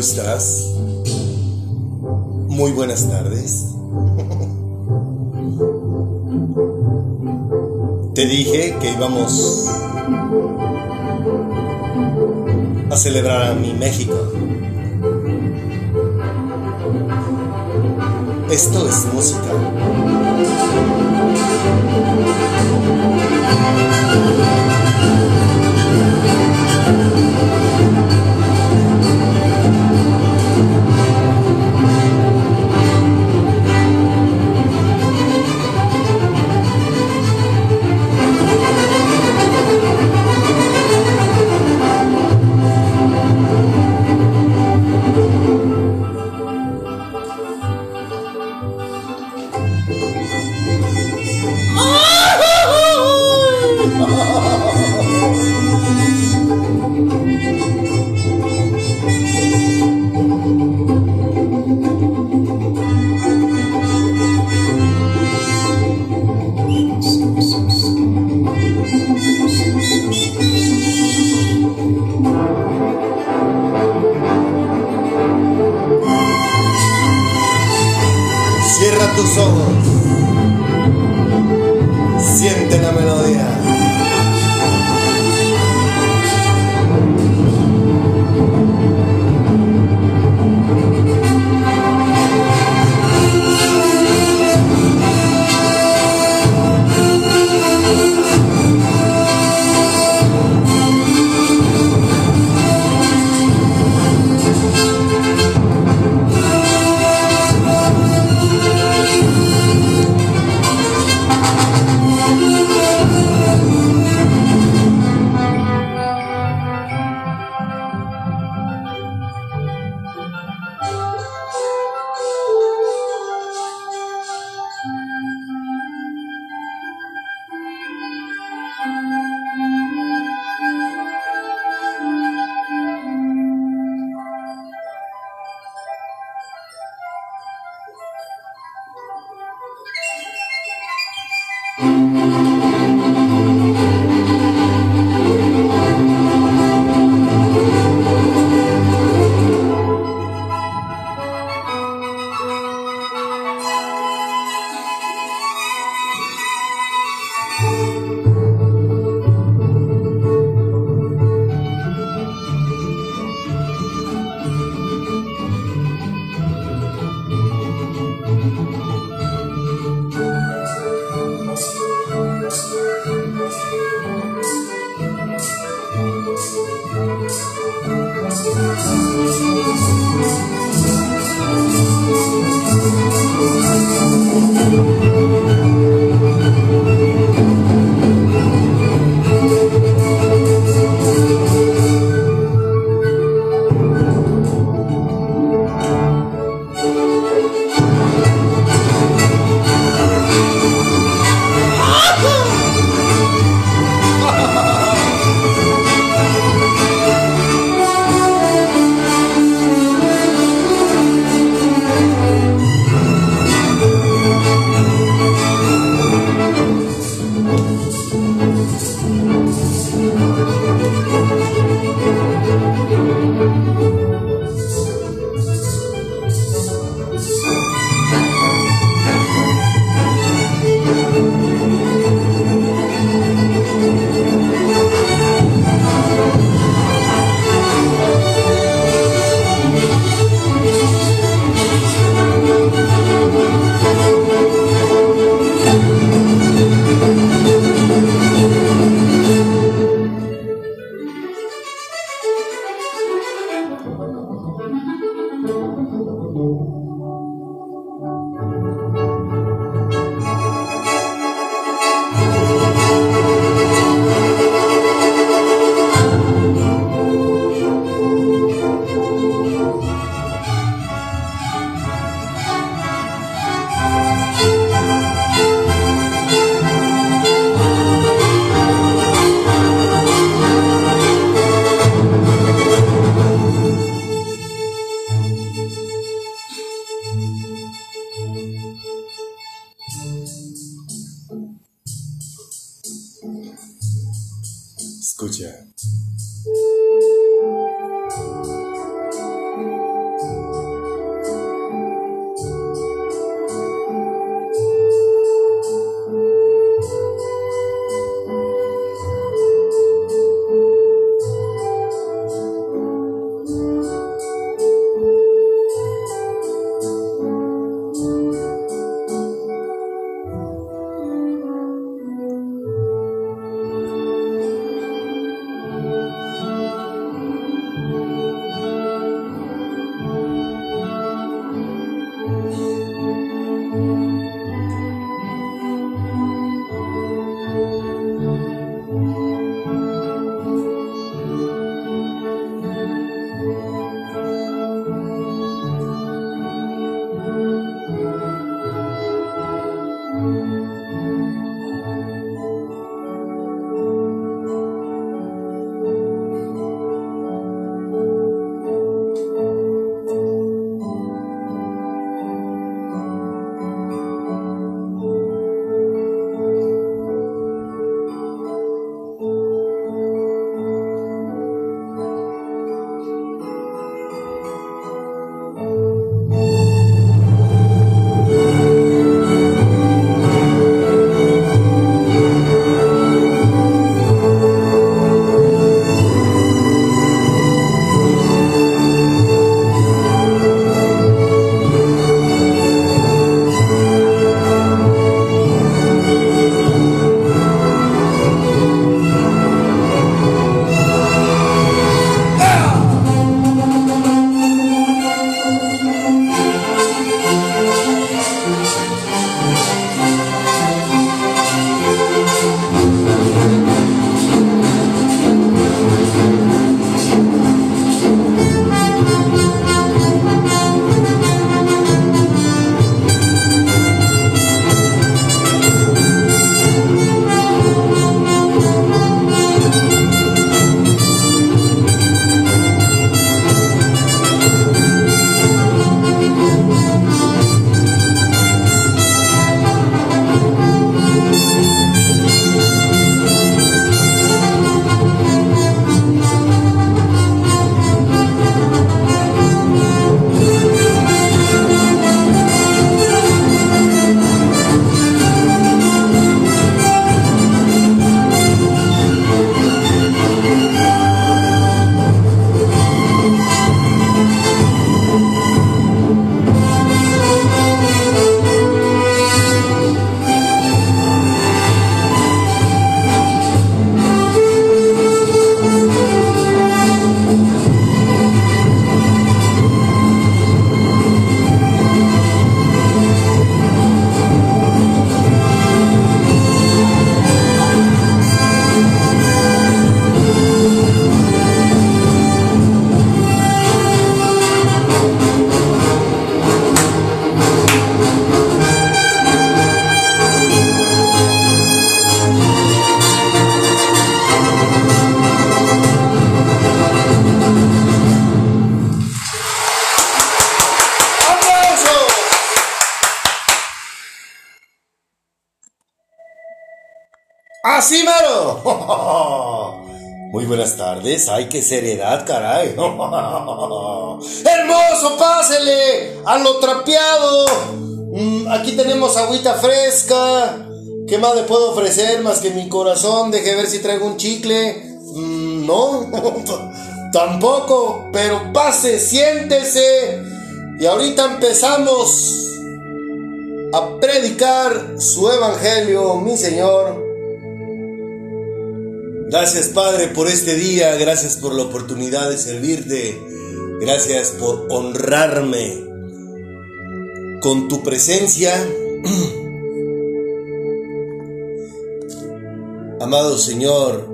¿Cómo estás? Muy buenas tardes. Te dije que íbamos a celebrar a mi México. Esto es música. Ay, qué seriedad, caray. ¡Hermoso! ¡Pásele! ¡A lo trapeado! Mm, aquí tenemos agüita fresca. ¿Qué más le puedo ofrecer más que mi corazón? Deje ver si traigo un chicle. Mm, no, tampoco. Pero pase, siéntese. Y ahorita empezamos a predicar su evangelio, mi Señor. Gracias Padre por este día, gracias por la oportunidad de servirte, gracias por honrarme con tu presencia. Amado Señor,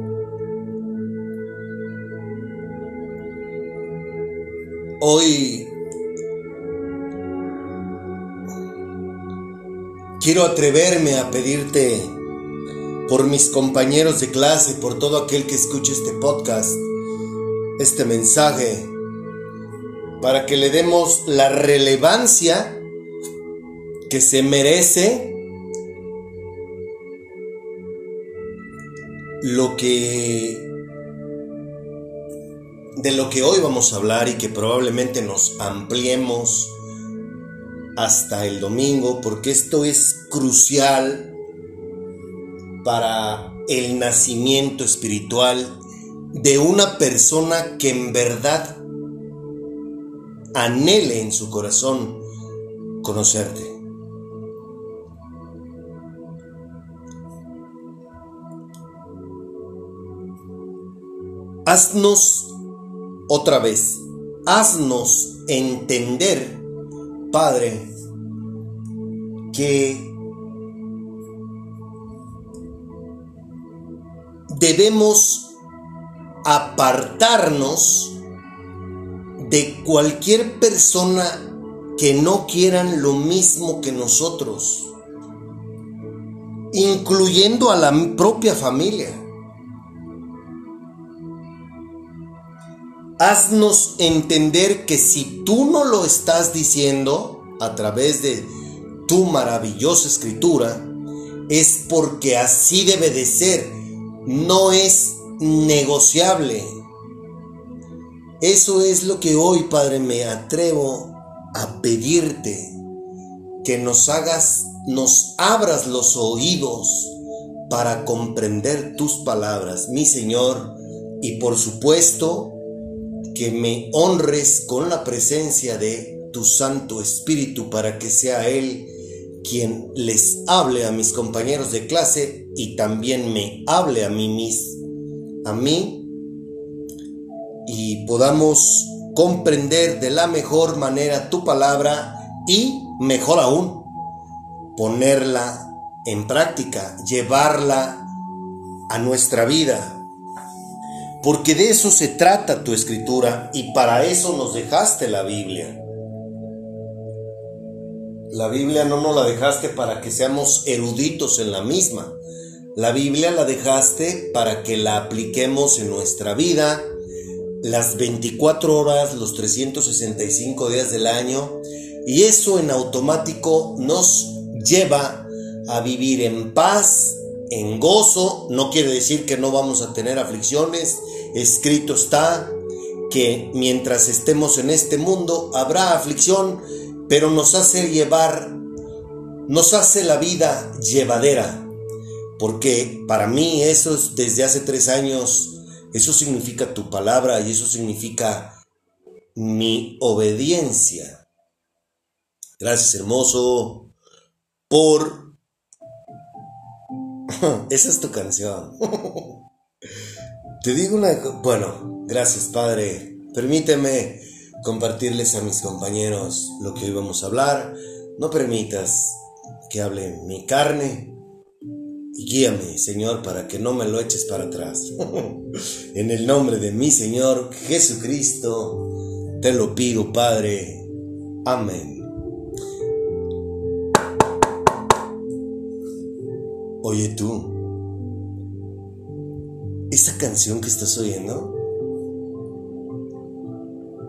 hoy quiero atreverme a pedirte por mis compañeros de clase, por todo aquel que escuche este podcast, este mensaje, para que le demos la relevancia que se merece lo que de lo que hoy vamos a hablar y que probablemente nos ampliemos hasta el domingo porque esto es crucial para el nacimiento espiritual de una persona que en verdad anhele en su corazón conocerte. Haznos otra vez, haznos entender, Padre, que debemos apartarnos de cualquier persona que no quieran lo mismo que nosotros, incluyendo a la propia familia. Haznos entender que si tú no lo estás diciendo a través de tu maravillosa escritura, es porque así debe de ser no es negociable. Eso es lo que hoy, Padre, me atrevo a pedirte, que nos hagas, nos abras los oídos para comprender tus palabras, mi Señor, y por supuesto que me honres con la presencia de tu Santo Espíritu para que sea Él quien les hable a mis compañeros de clase y también me hable a mí mismo, a mí, y podamos comprender de la mejor manera tu palabra y, mejor aún, ponerla en práctica, llevarla a nuestra vida. Porque de eso se trata tu escritura y para eso nos dejaste la Biblia. La Biblia no nos la dejaste para que seamos eruditos en la misma. La Biblia la dejaste para que la apliquemos en nuestra vida las 24 horas, los 365 días del año. Y eso en automático nos lleva a vivir en paz, en gozo. No quiere decir que no vamos a tener aflicciones. Escrito está que mientras estemos en este mundo habrá aflicción pero nos hace llevar, nos hace la vida llevadera. Porque para mí eso es desde hace tres años, eso significa tu palabra y eso significa mi obediencia. Gracias hermoso por... Esa es tu canción. Te digo una... Bueno, gracias Padre. Permíteme compartirles a mis compañeros lo que hoy vamos a hablar. No permitas que hable mi carne y guíame, Señor, para que no me lo eches para atrás. en el nombre de mi Señor Jesucristo, te lo pido, Padre. Amén. Oye tú, esa canción que estás oyendo,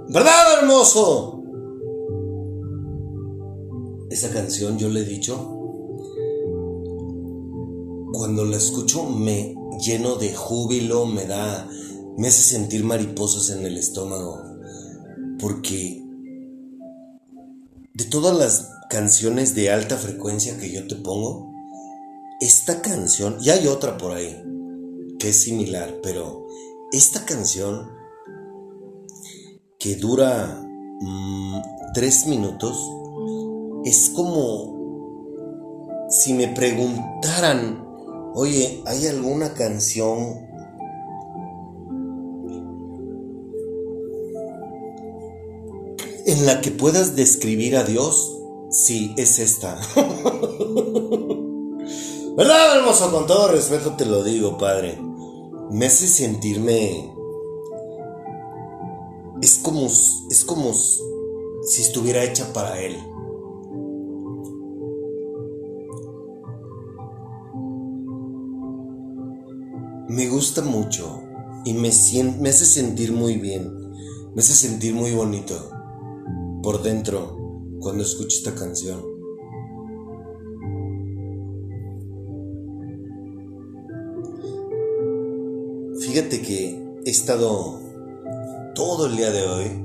¿Verdad, hermoso? Esa canción yo le he dicho, cuando la escucho me lleno de júbilo, me da, me hace sentir mariposas en el estómago, porque de todas las canciones de alta frecuencia que yo te pongo, esta canción, y hay otra por ahí que es similar, pero esta canción dura mm, tres minutos es como si me preguntaran, oye, ¿hay alguna canción en la que puedas describir a Dios? Sí, es esta. ¿Verdad, hermoso? Con todo respeto te lo digo, Padre. Me hace sentirme... Es como, es como si estuviera hecha para Él. Me gusta mucho y me, me hace sentir muy bien. Me hace sentir muy bonito por dentro cuando escucho esta canción. Fíjate que he estado todo el día de hoy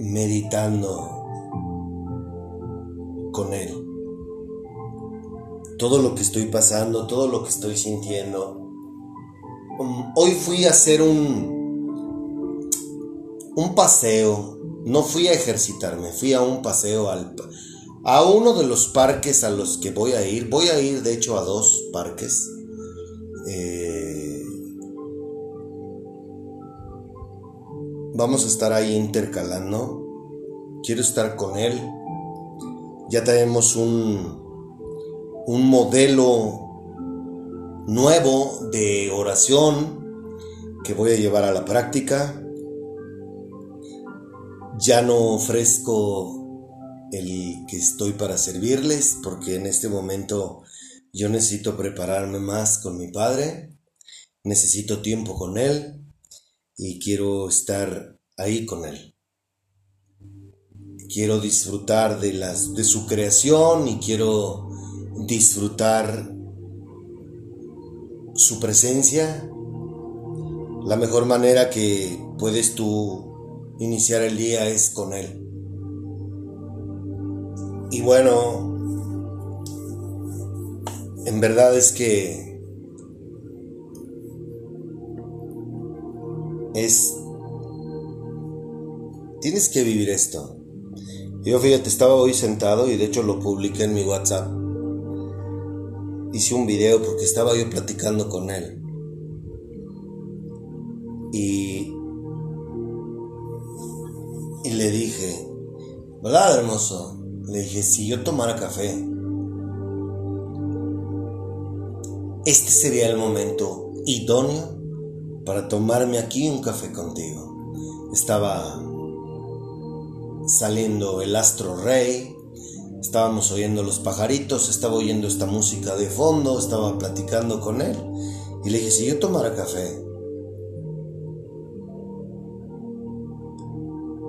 meditando con Él. Todo lo que estoy pasando, todo lo que estoy sintiendo. Um, hoy fui a hacer un, un paseo. No fui a ejercitarme, fui a un paseo al, a uno de los parques a los que voy a ir. Voy a ir de hecho a dos parques vamos a estar ahí intercalando. Quiero estar con Él. Ya tenemos un, un modelo nuevo de oración que voy a llevar a la práctica. Ya no ofrezco el que estoy para servirles porque en este momento yo necesito prepararme más con mi padre, necesito tiempo con él y quiero estar ahí con él. Quiero disfrutar de, las, de su creación y quiero disfrutar su presencia. La mejor manera que puedes tú iniciar el día es con él. Y bueno, en verdad es que es... Tienes que vivir esto. Yo fíjate, estaba hoy sentado y de hecho lo publiqué en mi WhatsApp. Hice un video porque estaba yo platicando con él. Y... Y le dije, ¿verdad, hermoso? Le dije, si yo tomara café, este sería el momento idóneo para tomarme aquí un café contigo. Estaba saliendo el astro rey, estábamos oyendo los pajaritos, estaba oyendo esta música de fondo, estaba platicando con él y le dije, si yo tomara café,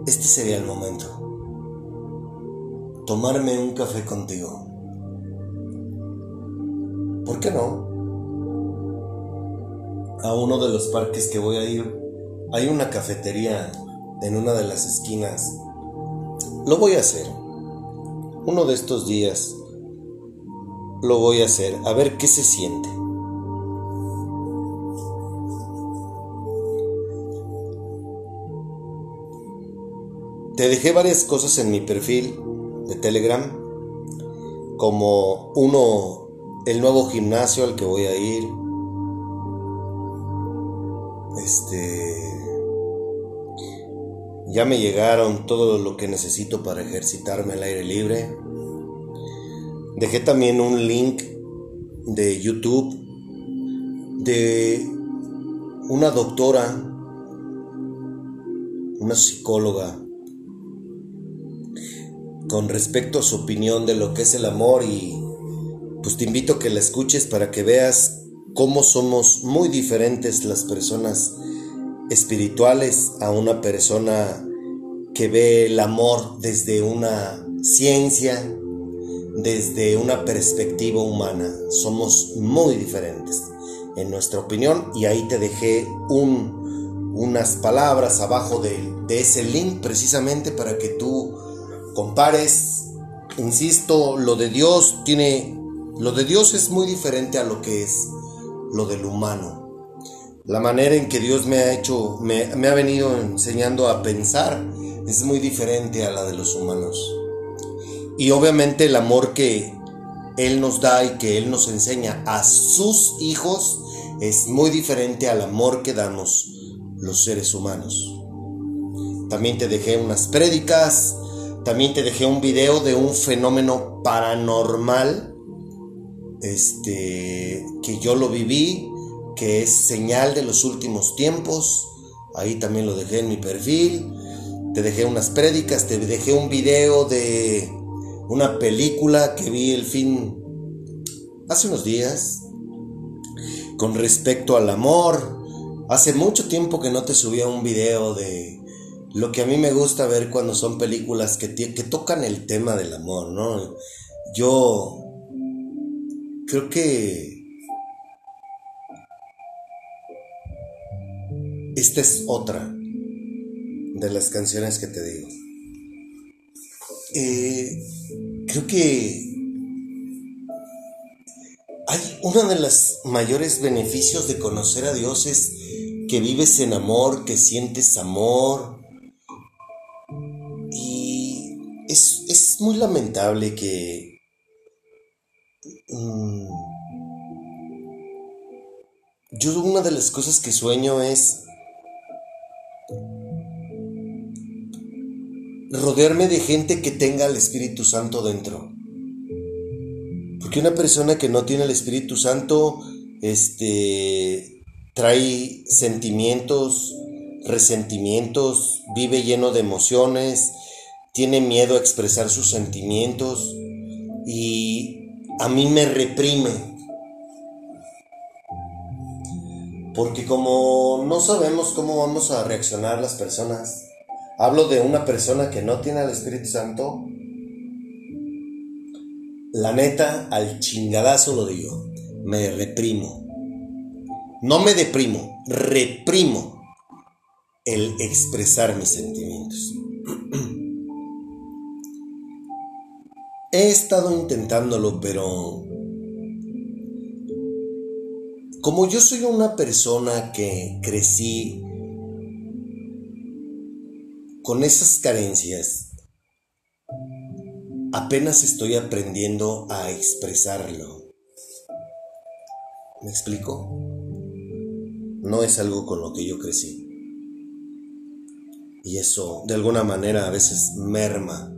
este sería el momento. Tomarme un café contigo. ¿Por qué no? A uno de los parques que voy a ir, hay una cafetería en una de las esquinas. Lo voy a hacer. Uno de estos días lo voy a hacer, a ver qué se siente. Te dejé varias cosas en mi perfil de Telegram, como uno, el nuevo gimnasio al que voy a ir, este. Ya me llegaron todo lo que necesito para ejercitarme al aire libre. Dejé también un link de YouTube de una doctora, una psicóloga, con respecto a su opinión de lo que es el amor y pues te invito a que la escuches para que veas cómo somos muy diferentes las personas espirituales a una persona que ve el amor desde una ciencia, desde una perspectiva humana. Somos muy diferentes en nuestra opinión y ahí te dejé un, unas palabras abajo de, de ese link precisamente para que tú compares. Insisto, lo de Dios tiene... Lo de Dios es muy diferente a lo que es lo del humano. La manera en que Dios me ha hecho, me, ha venido enseñando a pensar es muy diferente a la de los humanos. Y obviamente el amor que Él nos da y que Él nos enseña a sus hijos es muy diferente al amor que damos los seres humanos. También te dejé unas prédicas, también te dejé un video de un fenómeno paranormal, este, que yo lo viví, que es señal de los últimos tiempos. Ahí también lo dejé en mi perfil. Te dejé unas prédicas, te dejé un video de una película que vi el fin hace unos días con respecto al amor. Hace mucho tiempo que no te subía un video de lo que a mí me gusta ver cuando son películas que, que tocan el tema del amor, ¿no? Yo creo que esta es otra de las canciones que te digo. Eh, creo que hay uno de los mayores beneficios de conocer a Dios es que vives en amor, que sientes amor. Y es, muy lamentable que... Mm, yo una de las cosas que sueño es rodearme de gente que tenga el Espíritu Santo dentro. Porque una persona que no tiene el Espíritu Santo, este, trae sentimientos, resentimientos, vive lleno de emociones, tiene miedo a expresar sus sentimientos y a mí me reprime. Porque como no sabemos cómo vamos a reaccionar las personas, hablo de una persona que no tiene el Espíritu Santo, la neta, al chingadazo lo digo. Me reprimo. No me deprimo, reprimo el expresar mis sentimientos. He estado intentándolo, pero como yo soy una persona que crecí con esas carencias, apenas estoy aprendiendo a expresarlo. ¿Me explico? No es algo con lo que yo crecí. Y eso de alguna manera a veces merma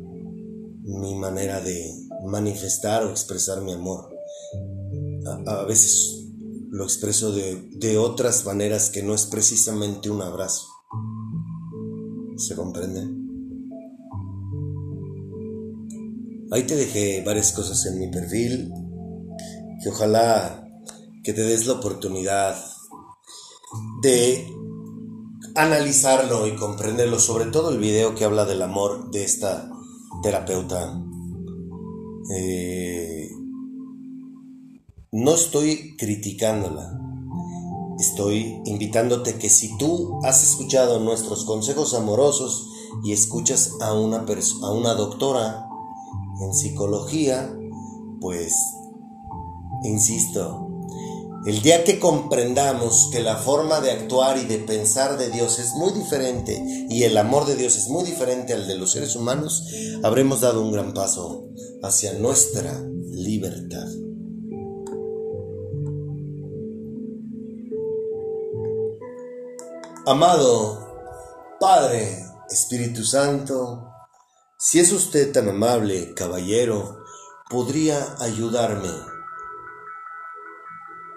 mi manera de manifestar o expresar mi amor. A, veces lo expreso de, de otras maneras que no es precisamente un abrazo. ¿Se comprende? Ahí te dejé varias cosas en mi perfil que ojalá que te des la oportunidad de analizarlo y comprenderlo, sobre todo el video que habla del amor de esta terapeuta. Eh, no estoy criticándola, estoy invitándote que si tú has escuchado nuestros consejos amorosos y escuchas a una, a una doctora, en psicología, pues, insisto, el día que comprendamos que la forma de actuar y de pensar de Dios es muy diferente y el amor de Dios es muy diferente al de los seres humanos, habremos dado un gran paso hacia nuestra libertad. Amado Padre, Espíritu Santo, si es usted tan amable, caballero, podría ayudarme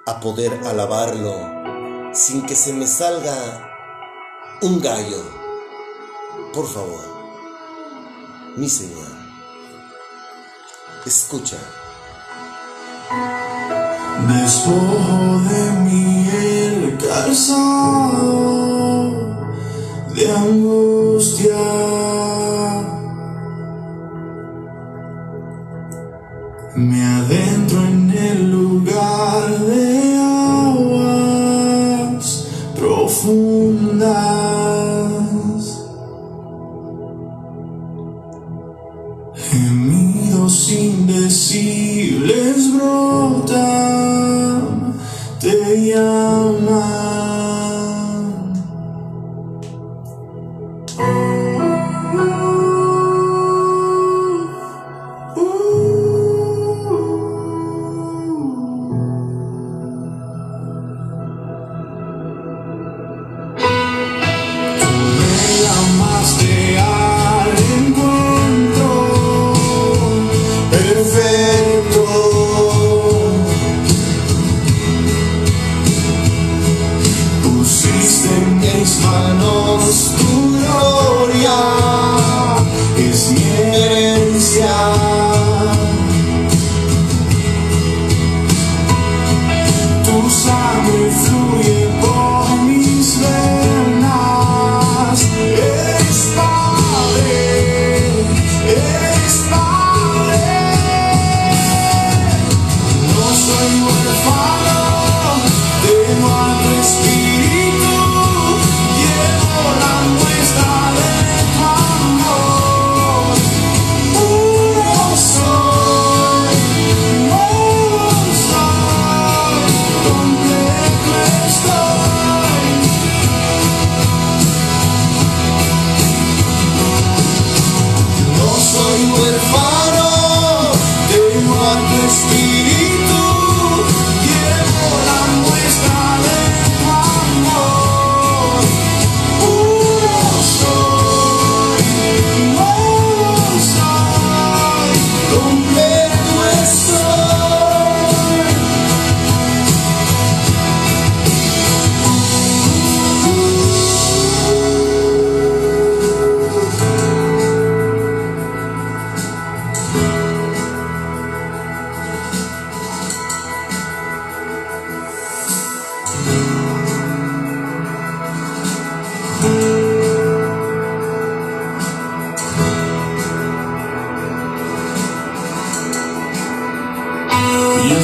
a poder alabarlo sin que se me salga un gallo. Por favor, mi Señor, escucha. Despojo de mí el calzado de angustia. Me adentro en el lugar you.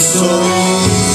soul.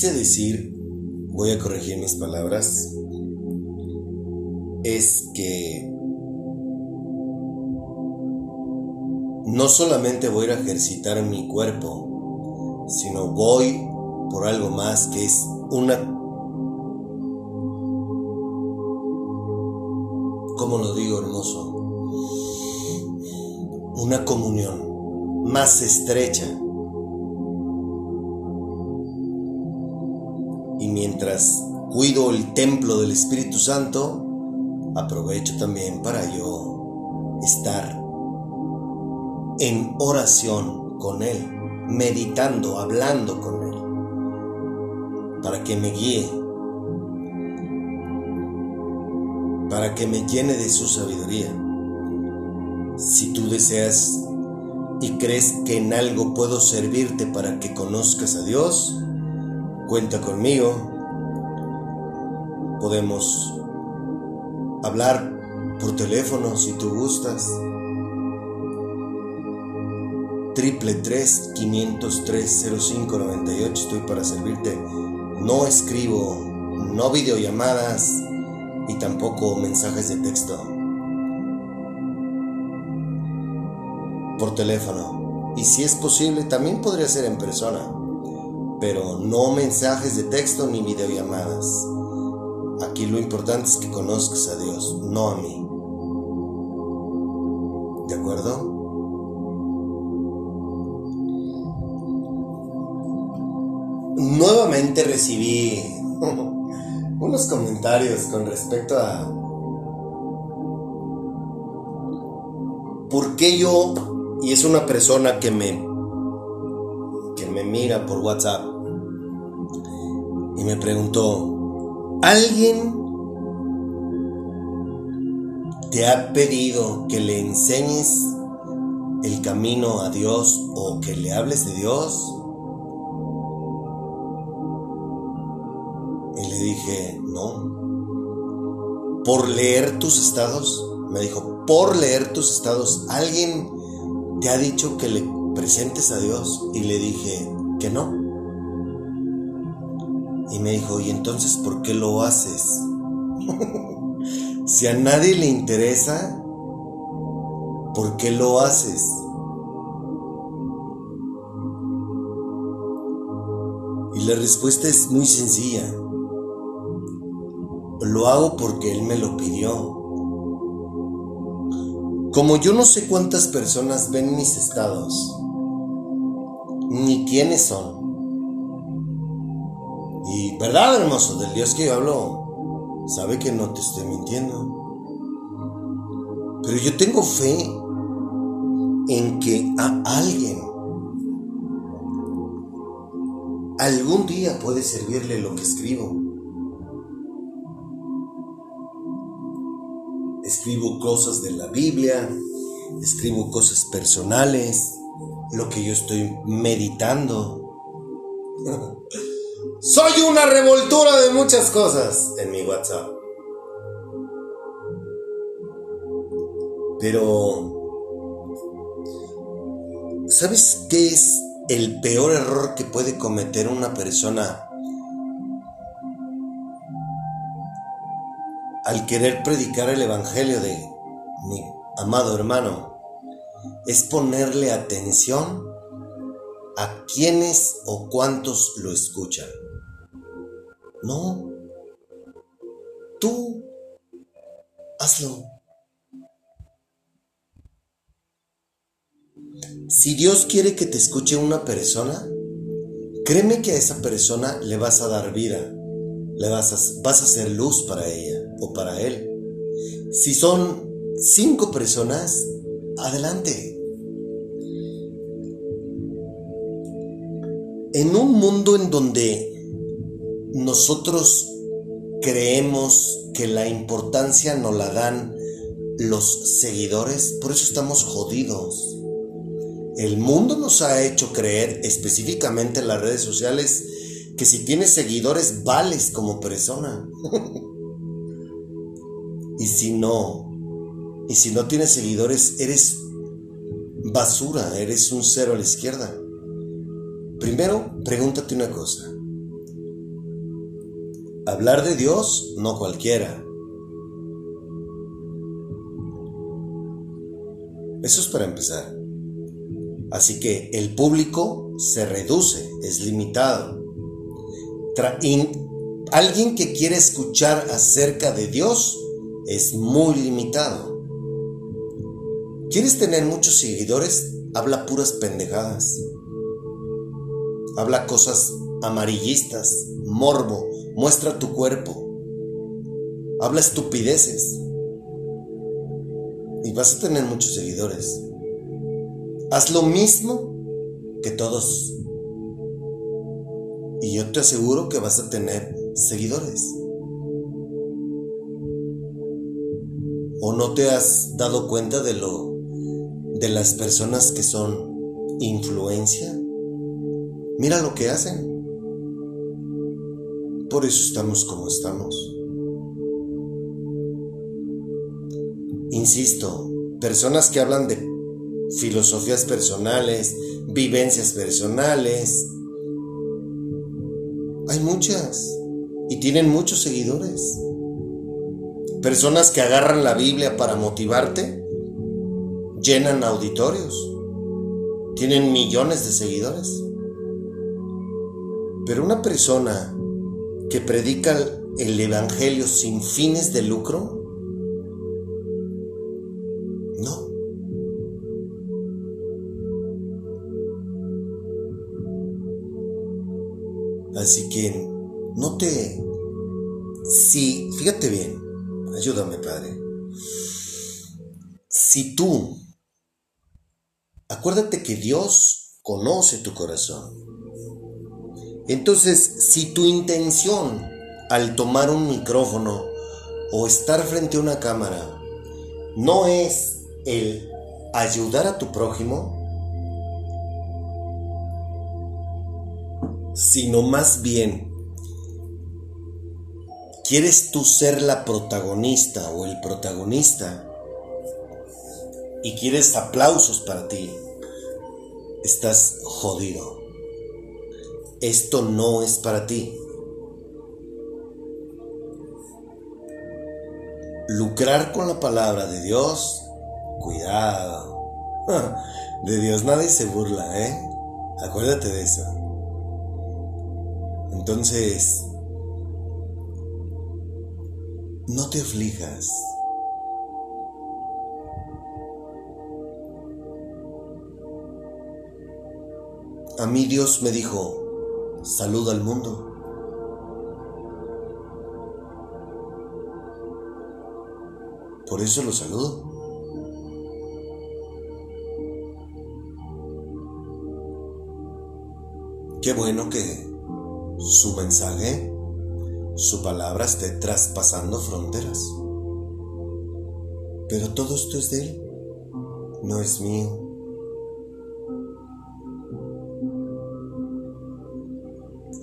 Quise decir, voy a corregir mis palabras, es que no solamente voy a ejercitar mi cuerpo, sino voy por algo más que es una como lo digo, hermoso, una comunión más estrecha. Mientras cuido el templo del Espíritu Santo, aprovecho también para yo estar en oración con Él, meditando, hablando con Él, para que me guíe, para que me llene de su sabiduría. Si tú deseas y crees que en algo puedo servirte para que conozcas a Dios, cuenta conmigo. Podemos hablar por teléfono si tú gustas. Triple 3 503 0598 estoy para servirte. No escribo, no videollamadas y tampoco mensajes de texto. Por teléfono. Y si es posible, también podría ser en persona. Pero no mensajes de texto ni videollamadas. Aquí lo importante es que conozcas a Dios, no a mí. ¿De acuerdo? Nuevamente recibí unos comentarios con respecto a por qué yo, y es una persona que me, que me mira por WhatsApp, y me preguntó, ¿Alguien te ha pedido que le enseñes el camino a Dios o que le hables de Dios? Y le dije, no. ¿Por leer tus estados? Me dijo, por leer tus estados, ¿alguien te ha dicho que le presentes a Dios? Y le dije que no. Y me dijo, ¿y entonces por qué lo haces? si a nadie le interesa, ¿por qué lo haces? Y la respuesta es muy sencilla. Lo hago porque Él me lo pidió. Como yo no sé cuántas personas ven mis estados, ni quiénes son, y verdad, hermoso, del Dios que yo hablo, sabe que no te estoy mintiendo. Pero yo tengo fe en que a alguien algún día puede servirle lo que escribo. Escribo cosas de la Biblia, escribo cosas personales, lo que yo estoy meditando. Soy una revoltura de muchas cosas en mi WhatsApp. Pero, ¿sabes qué es el peor error que puede cometer una persona al querer predicar el Evangelio de mi amado hermano? Es ponerle atención a quienes o cuántos lo escuchan. No. Tú hazlo. Si Dios quiere que te escuche una persona, créeme que a esa persona le vas a dar vida, le vas a, vas a hacer luz para ella o para él. Si son cinco personas, adelante. En un mundo en donde nosotros creemos que la importancia nos la dan los seguidores, por eso estamos jodidos. El mundo nos ha hecho creer, específicamente en las redes sociales, que si tienes seguidores vales como persona. y si no, y si no tienes seguidores, eres basura, eres un cero a la izquierda. Primero, pregúntate una cosa. Hablar de Dios, no cualquiera. Eso es para empezar. Así que el público se reduce, es limitado. alguien que quiere escuchar acerca de Dios es muy limitado. ¿Quieres tener muchos seguidores? Habla puras pendejadas. Habla cosas amarillistas, morbo, muestra tu cuerpo. Habla estupideces. Y vas a tener muchos seguidores. Haz lo mismo que todos. Y yo te aseguro que vas a tener seguidores. ¿O no te has dado cuenta de lo de las personas que son influencia? Mira lo que hacen. Por eso estamos como estamos. Insisto, personas que hablan de filosofías personales, vivencias personales, hay muchas y tienen muchos seguidores. Personas que agarran la Biblia para motivarte, llenan auditorios, tienen millones de seguidores. Pero una persona que predica el Evangelio sin fines de lucro, no. Así que no te... Si, fíjate bien, ayúdame Padre. Si tú, acuérdate que Dios conoce tu corazón. Entonces, si tu intención al tomar un micrófono o estar frente a una cámara no es el ayudar a tu prójimo, sino más bien quieres tú ser la protagonista o el protagonista y quieres aplausos para ti, estás jodido esto no es para ti. Lucrar con la palabra de Dios, cuidado. De Dios nadie se burla, ¿eh? Acuérdate de eso. Entonces, no te aflijas. A mí Dios me dijo, saluda al mundo. Por eso lo saludo. Qué bueno que su mensaje, su palabra esté traspasando fronteras. Pero todo esto es de Él, no es mío.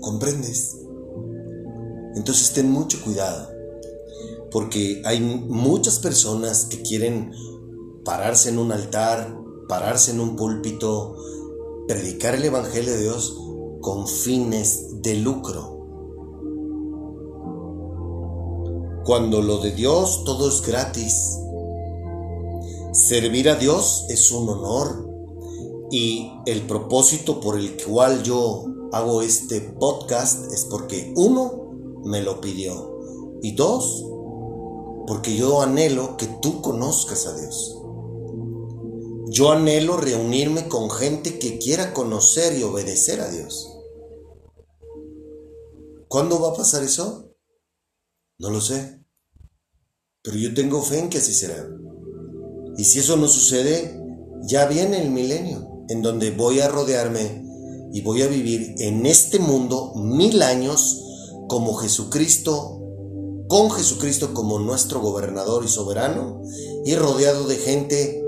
¿Comprendes? Entonces ten mucho cuidado, porque hay muchas personas que quieren pararse en un altar, pararse en un púlpito, predicar el Evangelio de Dios con fines de lucro. Cuando lo de Dios todo es gratis. Servir a Dios es un honor y el propósito por el cual yo hago este podcast es porque uno, me lo pidió y dos, porque yo anhelo que tú conozcas a Dios. Yo anhelo reunirme con gente que quiera conocer y obedecer a Dios. ¿Cuándo va a pasar eso? No lo sé. Pero yo tengo fe en que así será. Y si eso no sucede, ya viene el milenio, en donde voy a rodearme y voy a vivir en este mundo mil años como Jesucristo, con Jesucristo como nuestro gobernador y soberano y rodeado de gente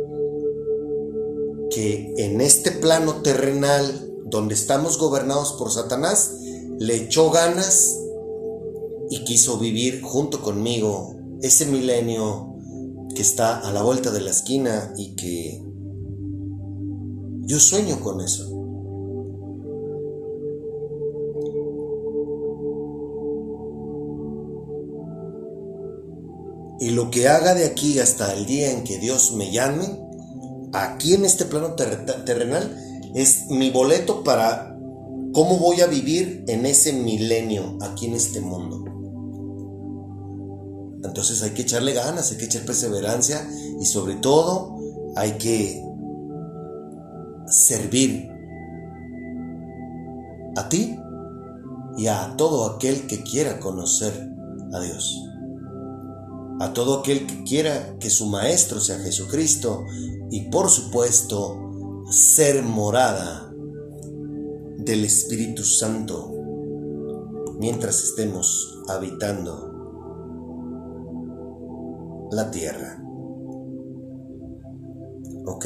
que en este plano terrenal donde estamos gobernados por Satanás, le echó ganas y quiso vivir junto conmigo ese milenio que está a la vuelta de la esquina y que yo sueño con eso. Y lo que haga de aquí hasta el día en que Dios me llame, aquí en este plano terrenal, es mi boleto para cómo voy a vivir en ese milenio aquí en este mundo. Entonces hay que echarle ganas, hay que echar perseverancia y sobre todo hay que servir a ti y a todo aquel que quiera conocer a Dios. A todo aquel que quiera que su maestro sea Jesucristo y por supuesto ser morada del Espíritu Santo mientras estemos habitando la tierra. ¿Ok?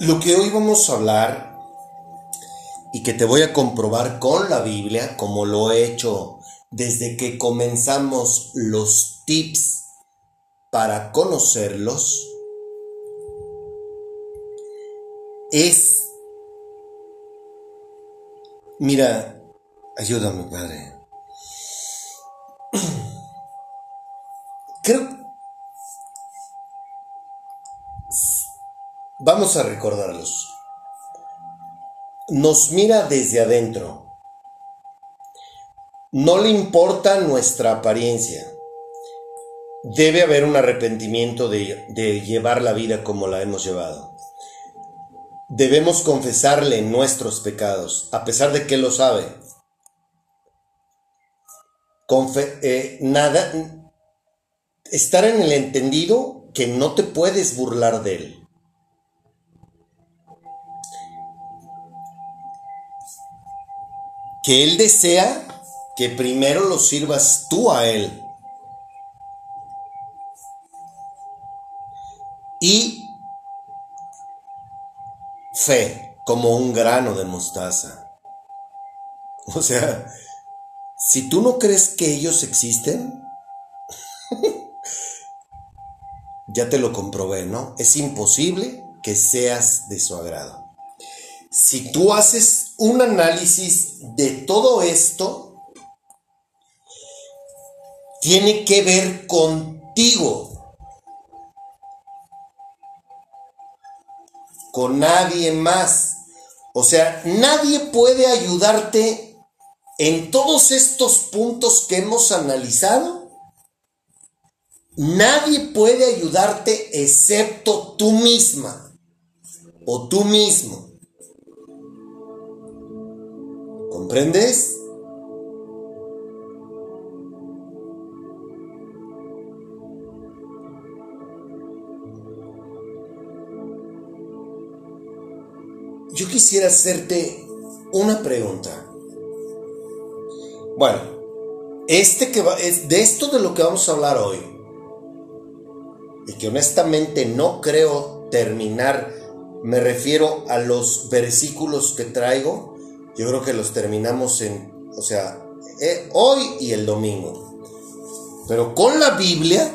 Lo que hoy vamos a hablar y que te voy a comprobar con la Biblia, como lo he hecho desde que comenzamos los tips para conocerlos, es, mira, ayúdame Padre, Vamos a recordarlos. Nos mira desde adentro no le importa nuestra apariencia. Debe haber un arrepentimiento de, llevar la vida como la hemos llevado. Debemos confesarle nuestros pecados, a pesar de que lo sabe. Eh, nada, estar en el entendido que no te puedes burlar de Él. Que Él desea que primero lo sirvas tú a Él. Y fe como un grano de mostaza. O sea, si tú no crees que ellos existen, ya te lo comprobé, ¿no? Es imposible que seas de su agrado. Si tú haces un análisis de todo esto, tiene que ver contigo, con nadie más. O sea, nadie puede ayudarte en todos estos puntos que hemos analizado. Nadie puede ayudarte excepto tú misma o tú mismo. ¿Comprendes? Yo quisiera hacerte una pregunta. Bueno, este que va, es de esto de lo que vamos a hablar hoy, y que honestamente no creo terminar, me refiero a los versículos que traigo, yo creo que los terminamos en, o sea, eh, hoy y el domingo. Pero con la Biblia,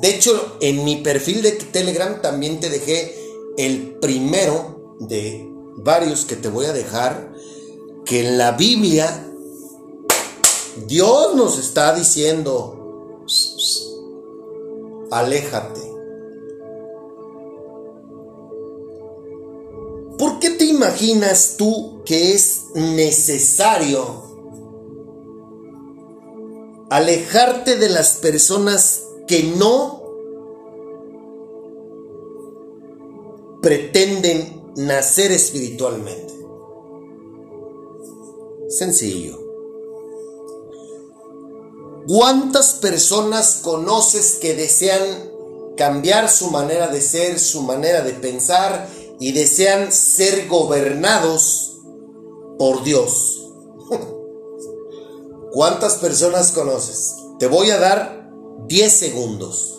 de hecho, en mi perfil de Telegram también te dejé el primero de varios que te voy a dejar, que en la Biblia Dios nos está diciendo, aléjate. ¿Por qué te imaginas tú que es necesario alejarte de las personas que no pretenden nacer espiritualmente? Sencillo. ¿Cuántas personas conoces que desean cambiar su manera de ser, su manera de pensar y desean ser gobernados por Dios? ¿Cuántas personas conoces? Te voy a dar 10 segundos.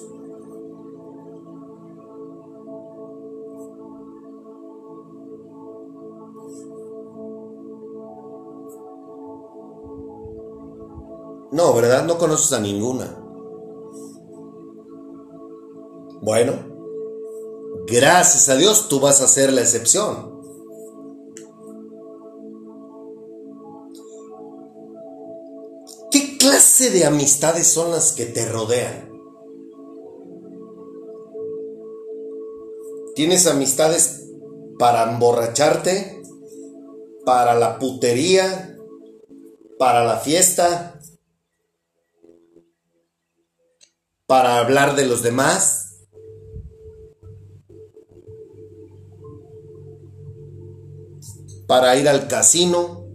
No, ¿verdad? No conoces a ninguna. Bueno, gracias a Dios tú vas a ser la excepción. ¿Qué clase de amistades son las que te rodean? ¿Tienes amistades para emborracharte? ¿Para la putería? ¿Para la fiesta? para hablar de los demás. Para ir al casino.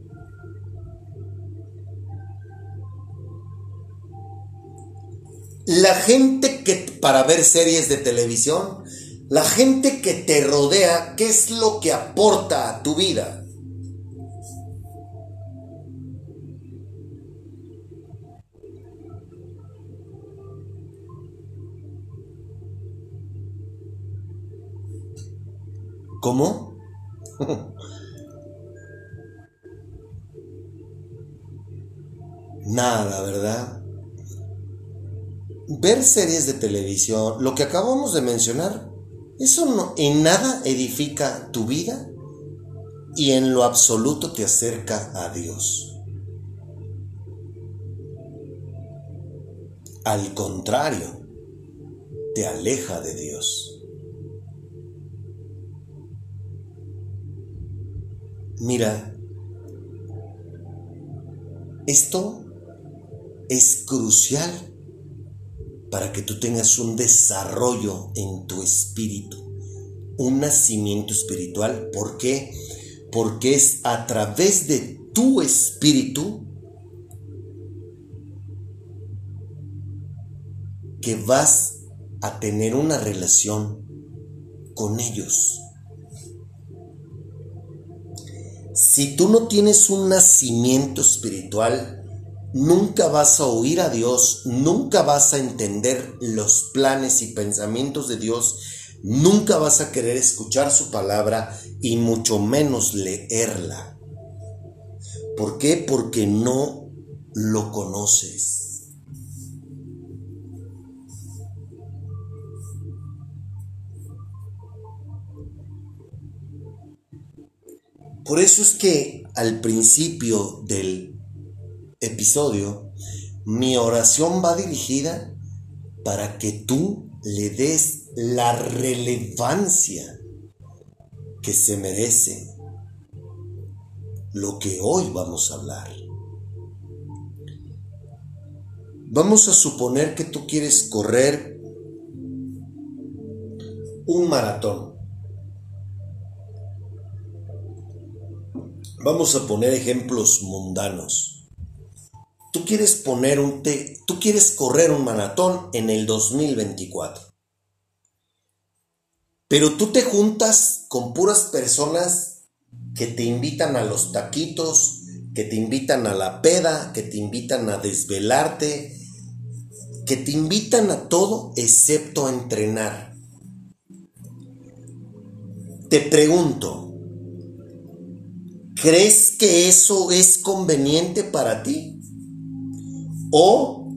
La gente que, para ver series de televisión, la gente que te rodea, ¿qué es lo que aporta a tu vida? ¿Cómo? Nada, ¿verdad? Ver series de televisión, lo que acabamos de mencionar, eso no, en nada edifica tu vida y en lo absoluto te acerca a Dios. Al contrario, te aleja de Dios. Mira, esto es crucial para que tú tengas un desarrollo en tu espíritu, un nacimiento espiritual. ¿Por qué? Porque es a través de tu espíritu que vas a tener una relación con ellos. Si tú no tienes un nacimiento espiritual, nunca vas a oír a Dios, nunca vas a entender los planes y pensamientos de Dios, nunca vas a querer escuchar su palabra y mucho menos leerla. ¿Por qué? Porque no lo conoces. Por eso es que al principio del episodio, mi oración va dirigida para que tú le des la relevancia que se merece lo que hoy vamos a hablar. Vamos a suponer que tú quieres correr un maratón. Vamos a poner ejemplos mundanos. Tú quieres poner un te, tú quieres correr un maratón en el 2024. Pero tú te juntas con puras personas que te invitan a los taquitos, que te invitan a la peda, que te invitan a desvelarte, que te invitan a todo excepto a entrenar. Te pregunto, ¿Crees que eso es conveniente para ti? ¿O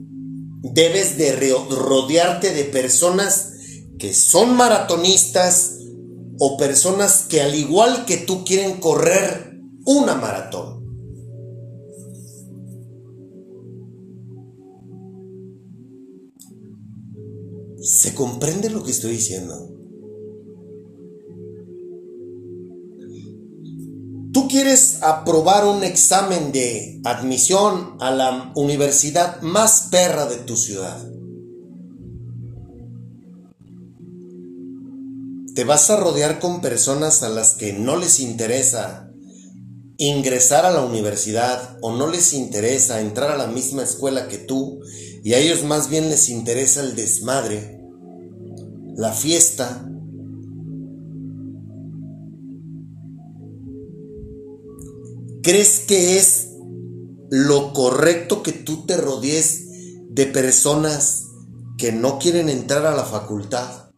debes de rodearte de personas que son maratonistas o personas que al igual que tú quieren correr una maratón? ¿Se comprende lo que estoy diciendo? Tú quieres aprobar un examen de admisión a la universidad más perra de tu ciudad. Te vas a rodear con personas a las que no les interesa ingresar a la universidad o no les interesa entrar a la misma escuela que tú y a ellos más bien les interesa el desmadre, la fiesta, ¿Crees que es lo correcto que tú te rodees de personas que no quieren entrar a la facultad?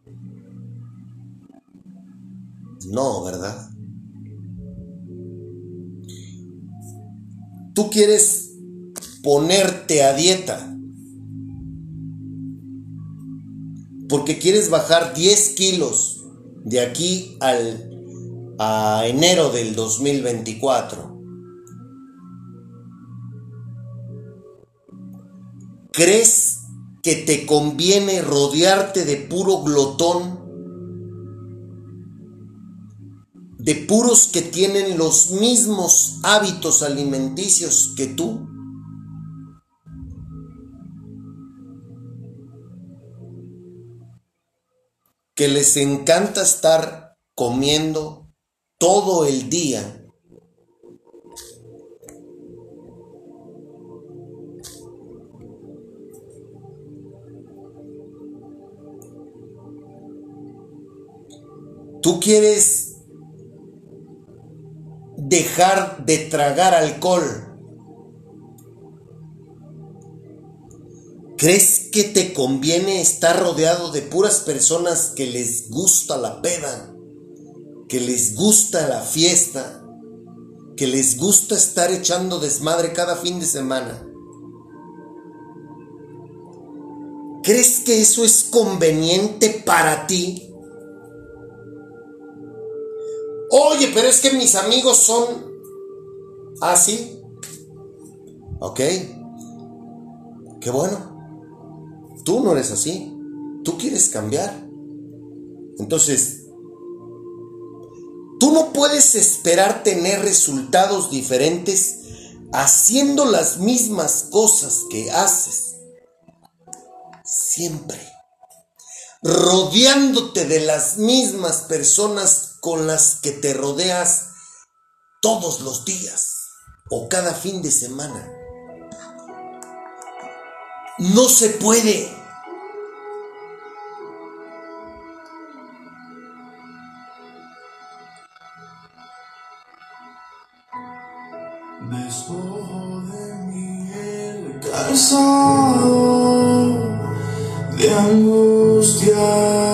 No, ¿verdad? Tú quieres ponerte a dieta porque quieres bajar 10 kilos de aquí al a enero del 2024. ¿Crees que te conviene rodearte de puro glotón? De puros que tienen los mismos hábitos alimenticios que tú? Que les encanta estar comiendo todo el día Tú quieres dejar de tragar alcohol. ¿Crees que te conviene estar rodeado de puras personas que les gusta la peda, que les gusta la fiesta, que les gusta estar echando desmadre cada fin de semana? ¿Crees que eso es conveniente para ti? Oye, pero es que mis amigos son ah, así. ¿Ok? Qué bueno. Tú no eres así. Tú quieres cambiar. Entonces, tú no puedes esperar tener resultados diferentes haciendo las mismas cosas que haces. Siempre. Rodeándote de las mismas personas con las que te rodeas todos los días o cada fin de semana. No se puede. De de angustia.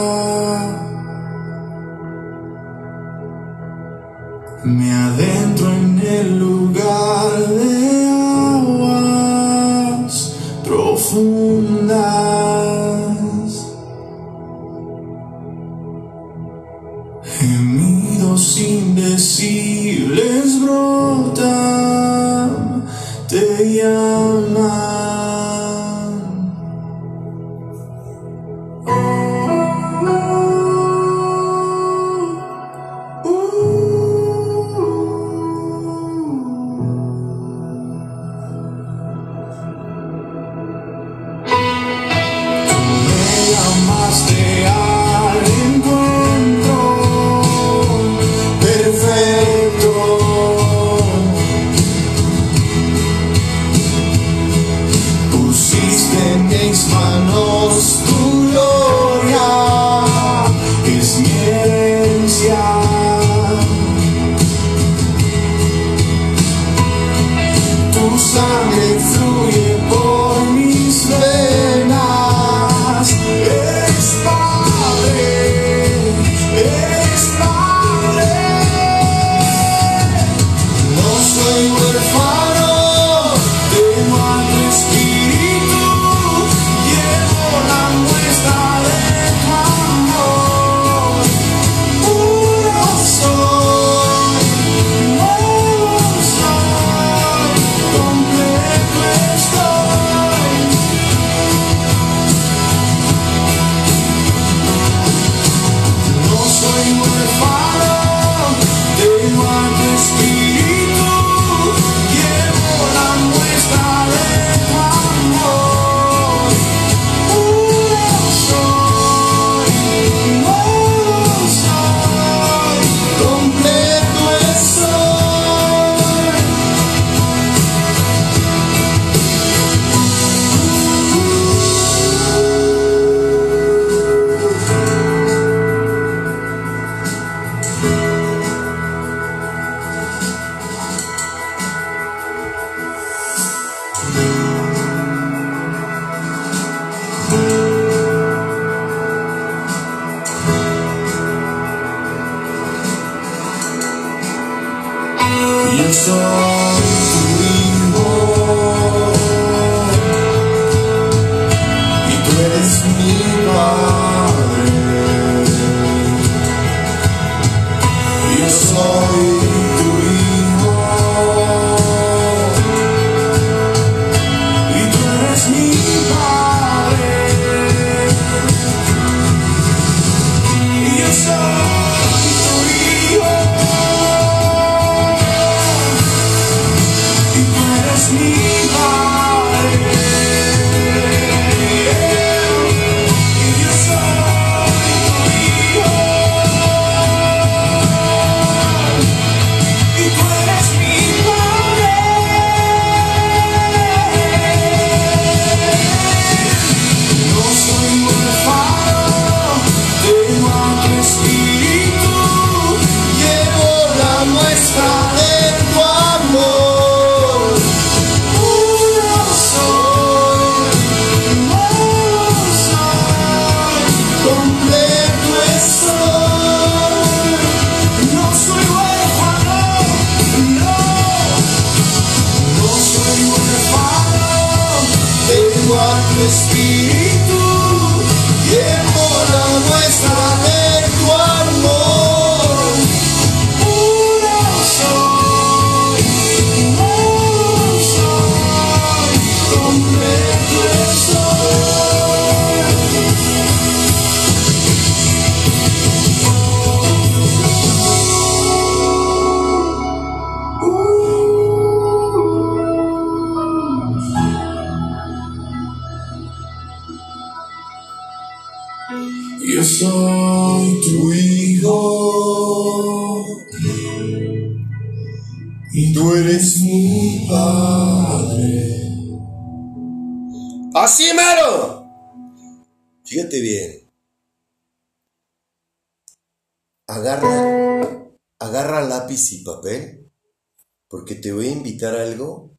Porque te voy a invitar a algo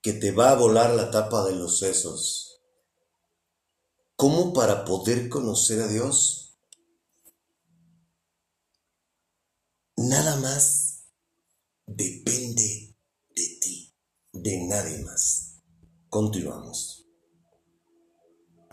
que te va a volar la tapa de los sesos. ¿Cómo para poder conocer a Dios? Nada más depende de ti, de nadie más. Continuamos.